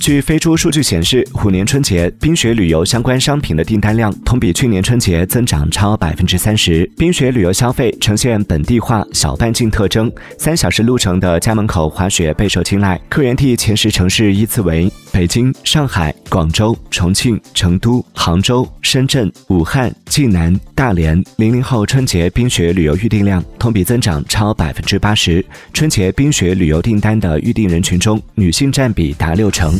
据飞猪数据显示，虎年春节冰雪旅游相关商品的订单量同比去年春节增长超百分之三十。冰雪旅游消费呈现本地化、小半径特征，三小时路程的家门口滑雪备受青睐。客源地前十城市依次为北京、上海、广州、重庆、成都、杭州、深圳、武汉、济南、大连。零零后春节冰雪旅游预订量同比增长超百分之八十。春节冰雪旅游订单的预订人群中，女性占比达六成。